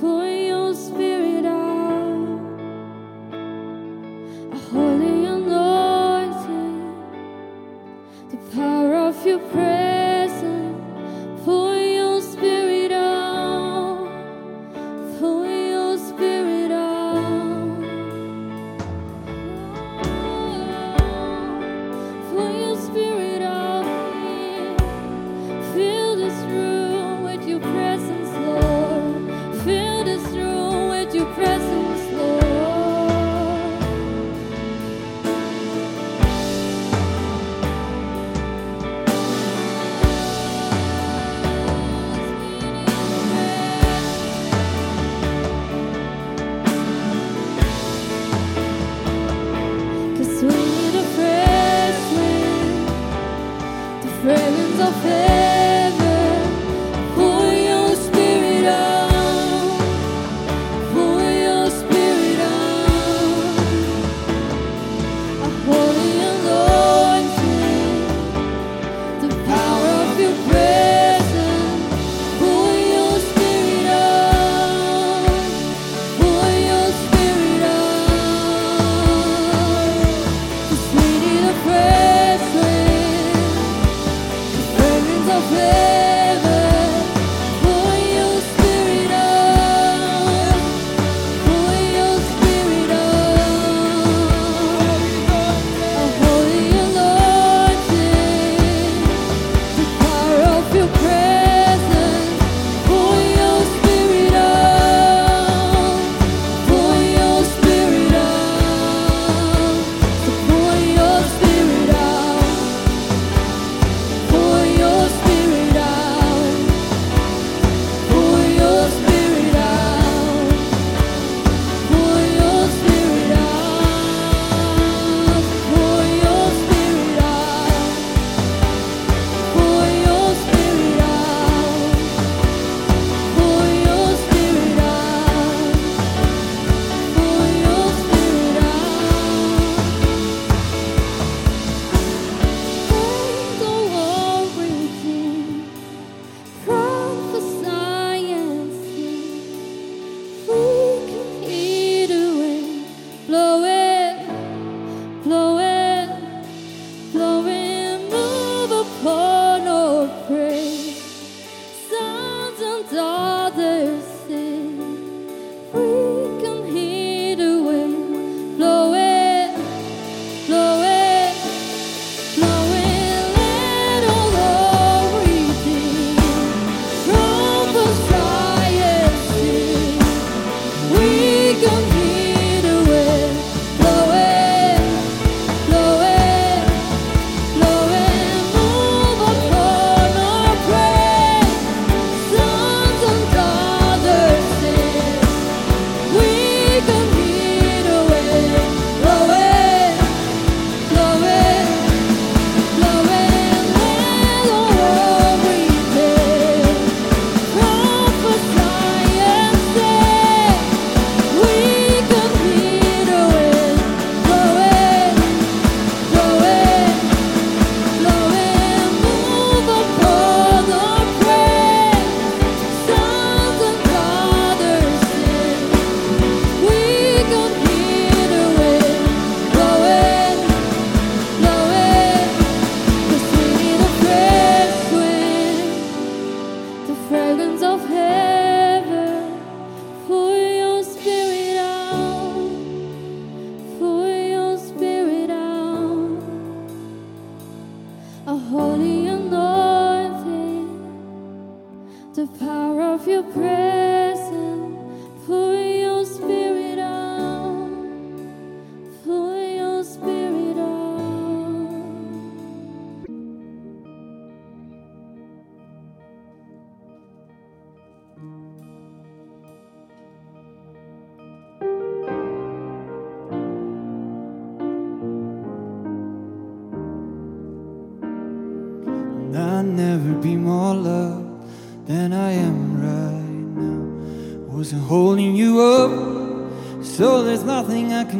pour your spirit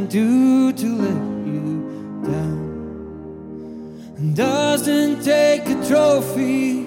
do to let you down. Doesn't take a trophy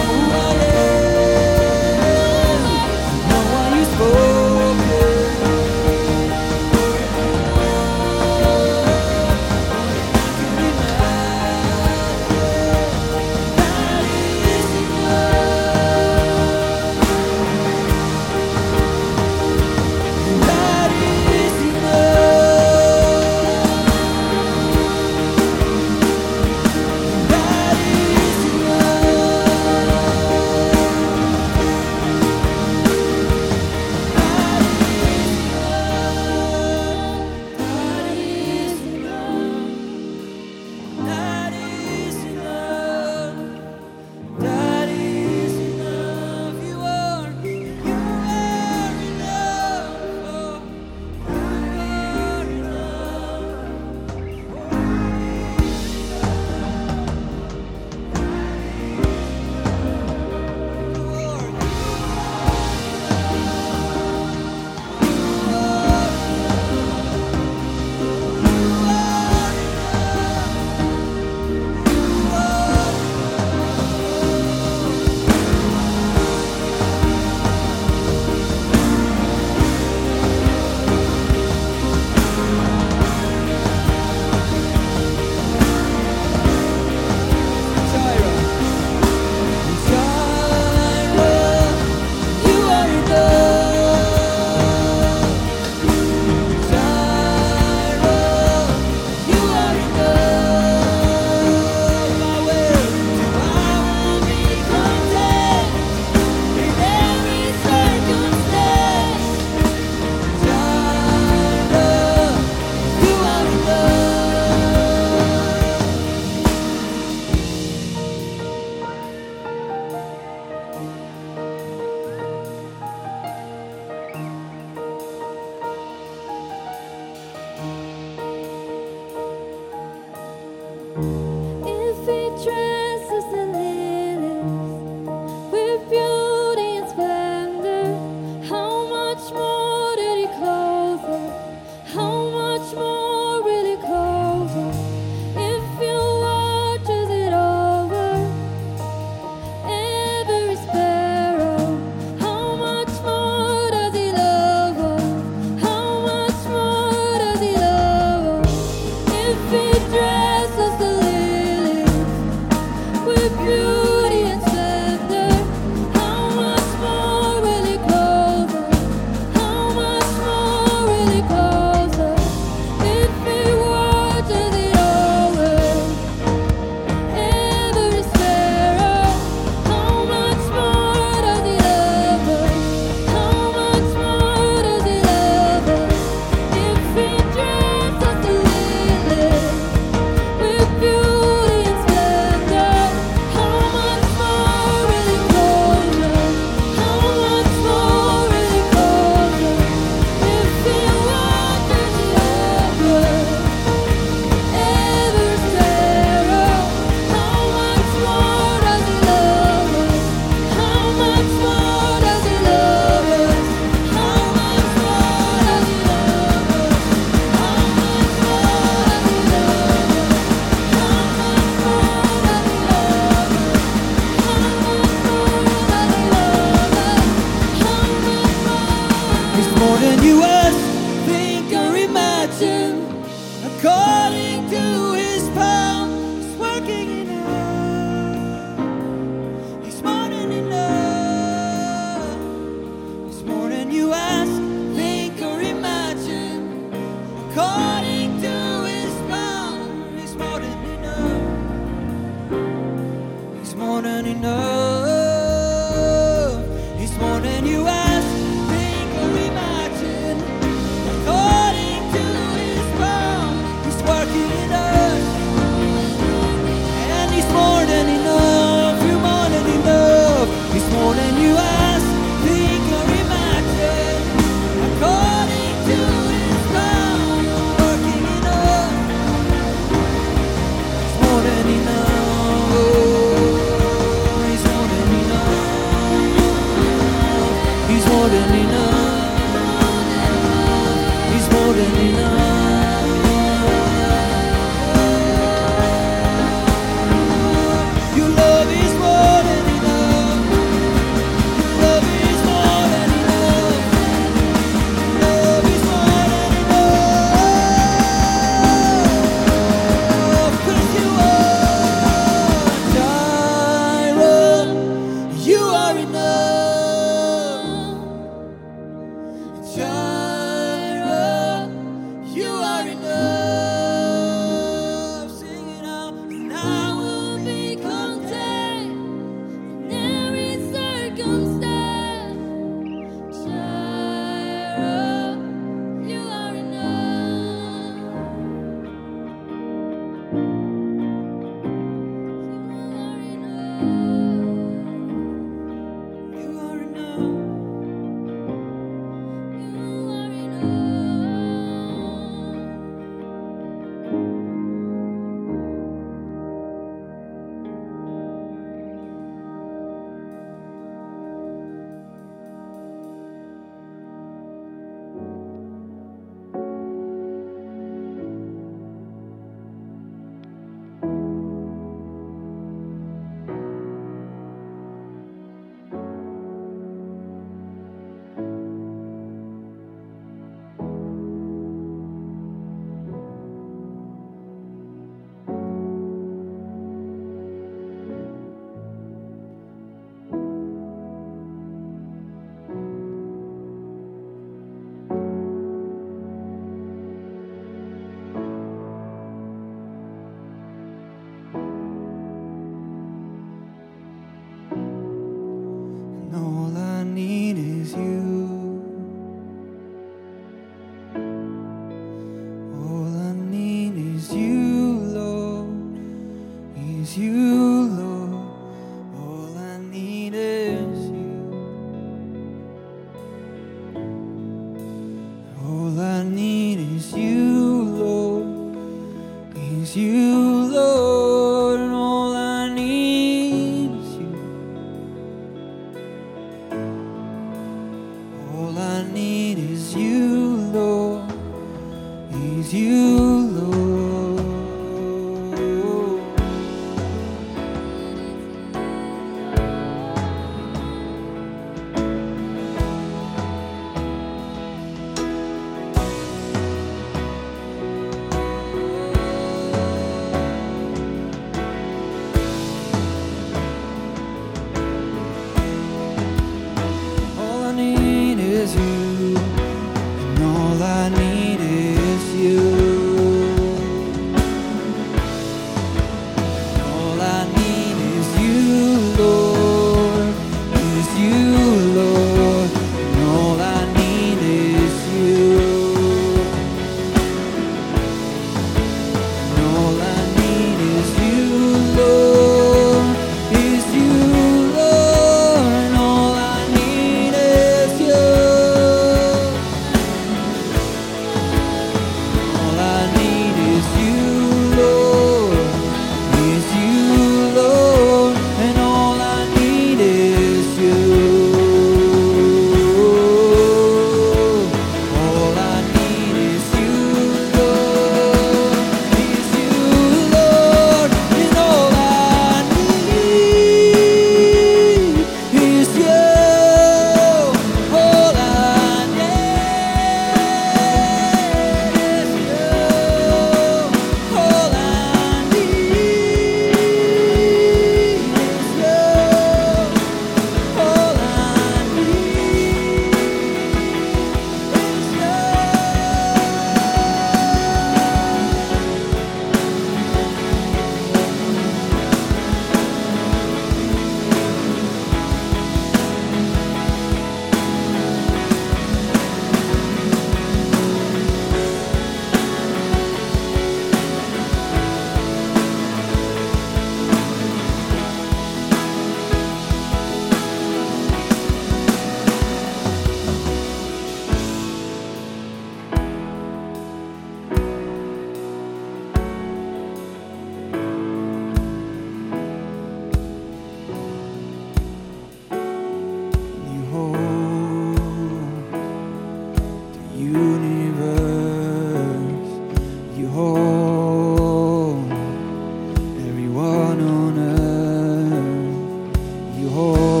home.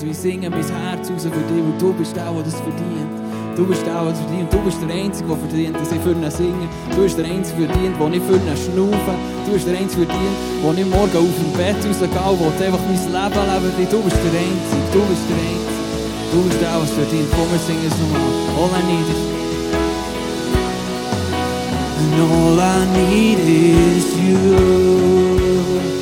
Als wir singen mein Herz raus für dich, weil du bist der, der das verdient. Du bist der, der das verdient. Du bist der Einzige, der verdient, dass ich für ihn singe. Du bist der Einzige verdient, der nicht für ihn schnaufe. Du bist der Einzige verdient, der nicht morgen auf dem Bett rausgeht, der einfach mein Leben will. Du bist der Einzige, du bist der Einzige. Du bist der, was verdient. Komm, wir singen es nochmal. All I need is And all I need is you.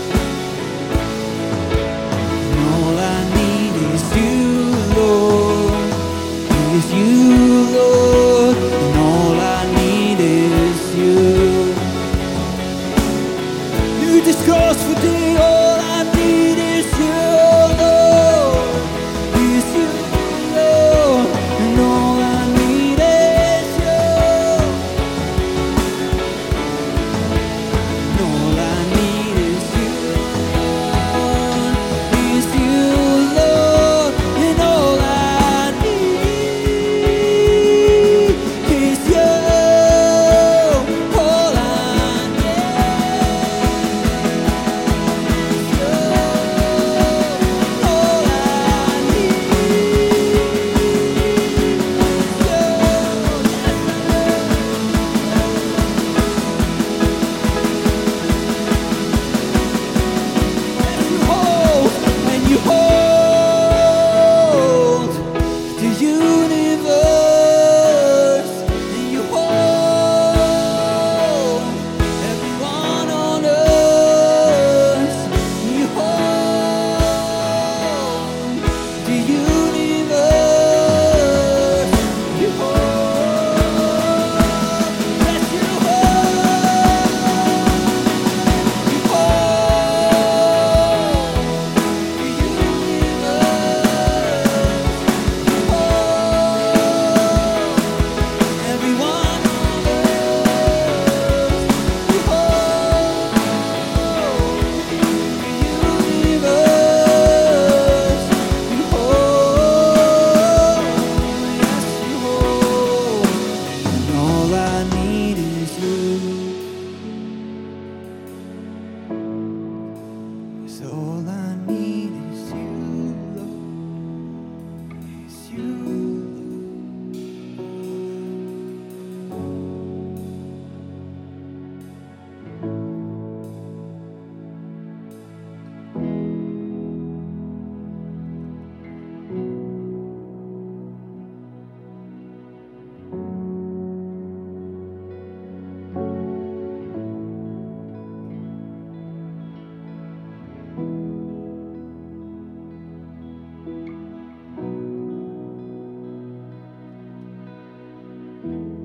Oh,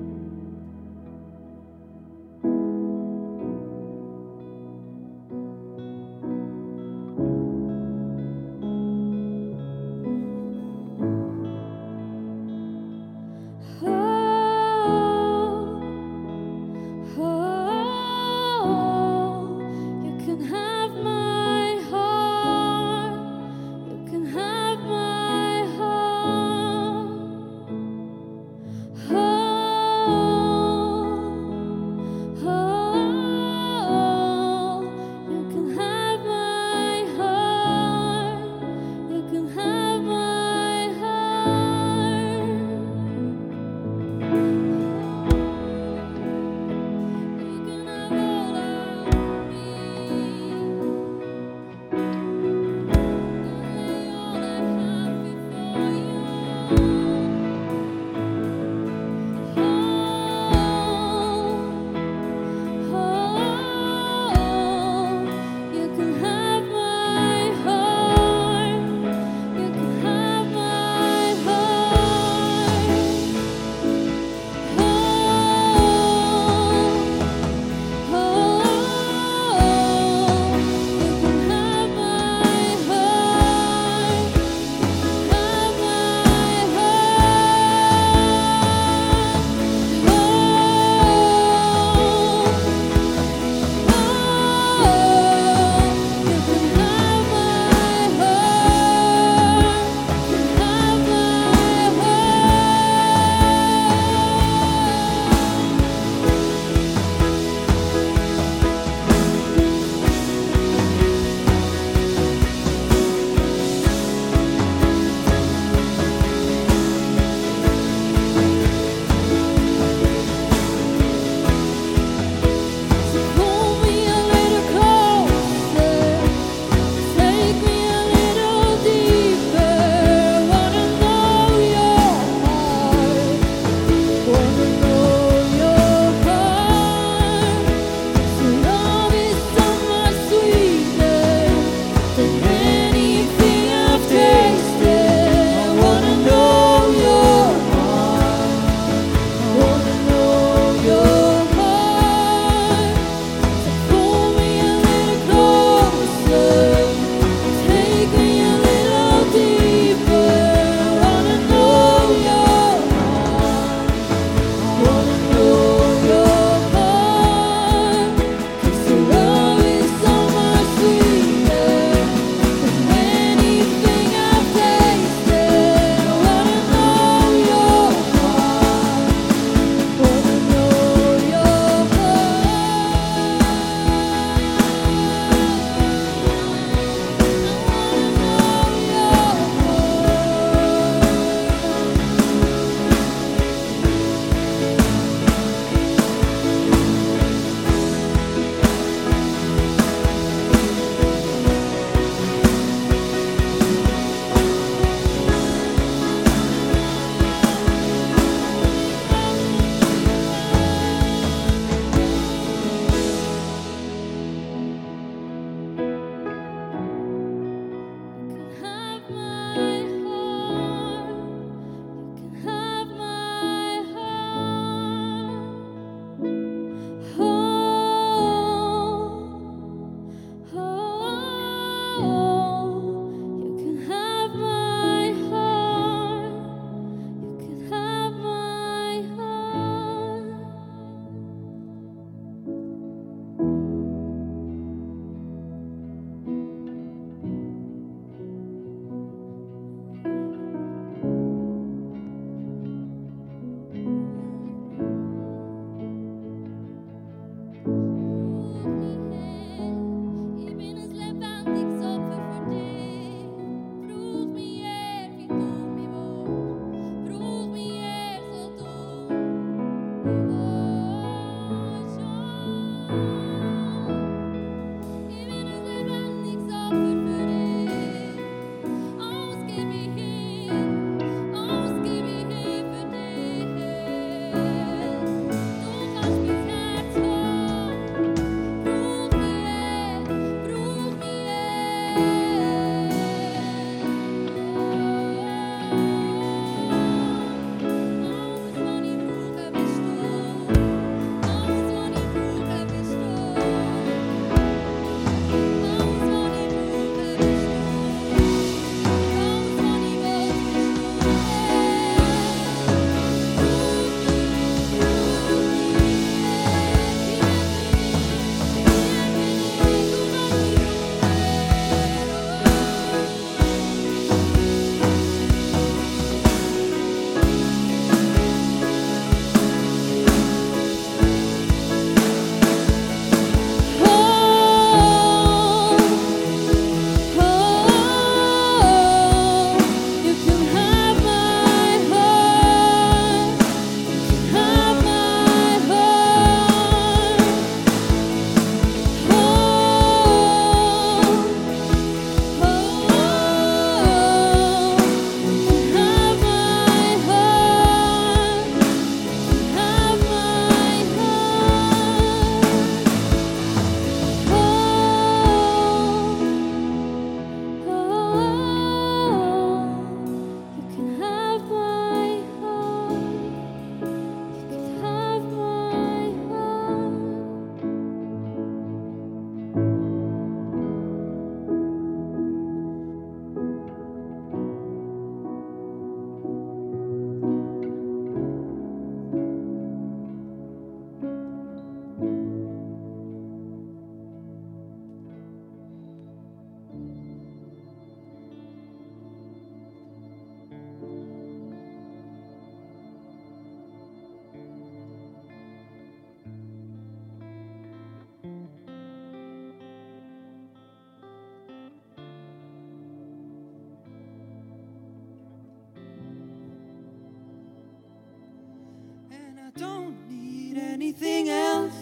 anything else.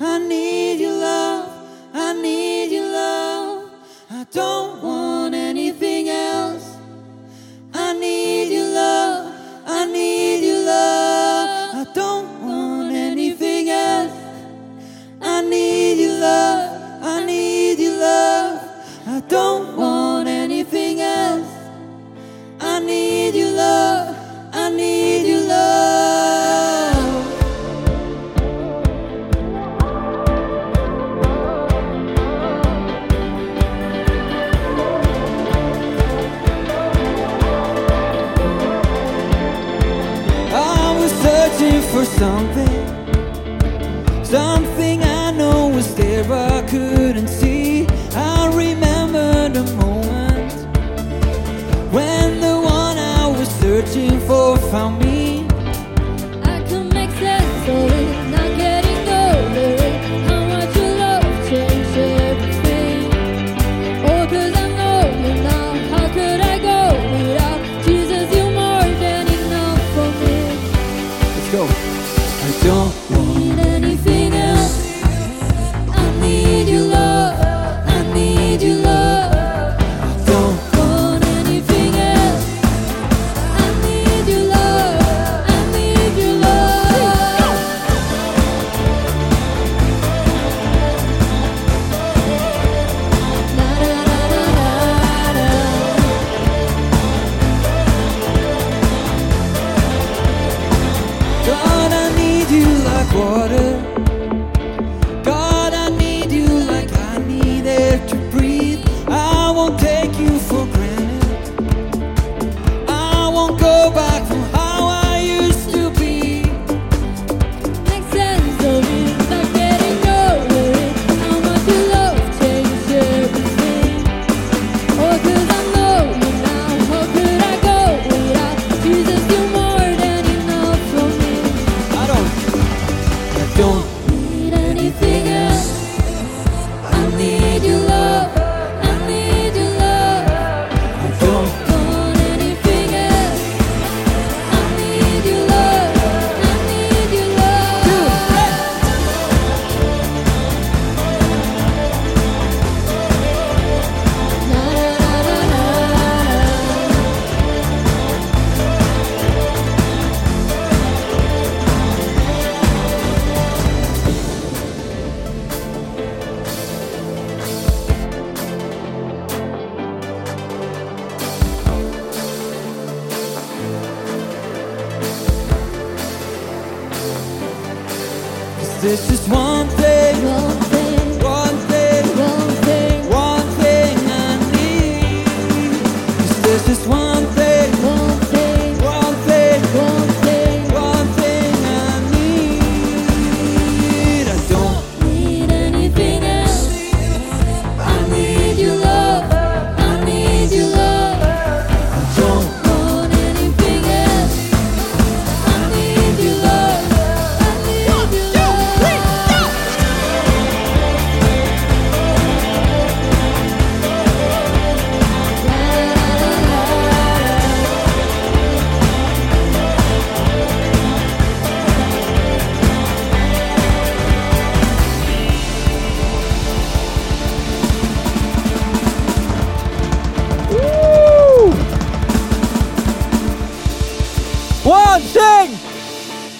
I need your love. I need your love. I don't want anything else. I need your love. I need your love. I don't want anything else. I need your love. I need your love. I don't want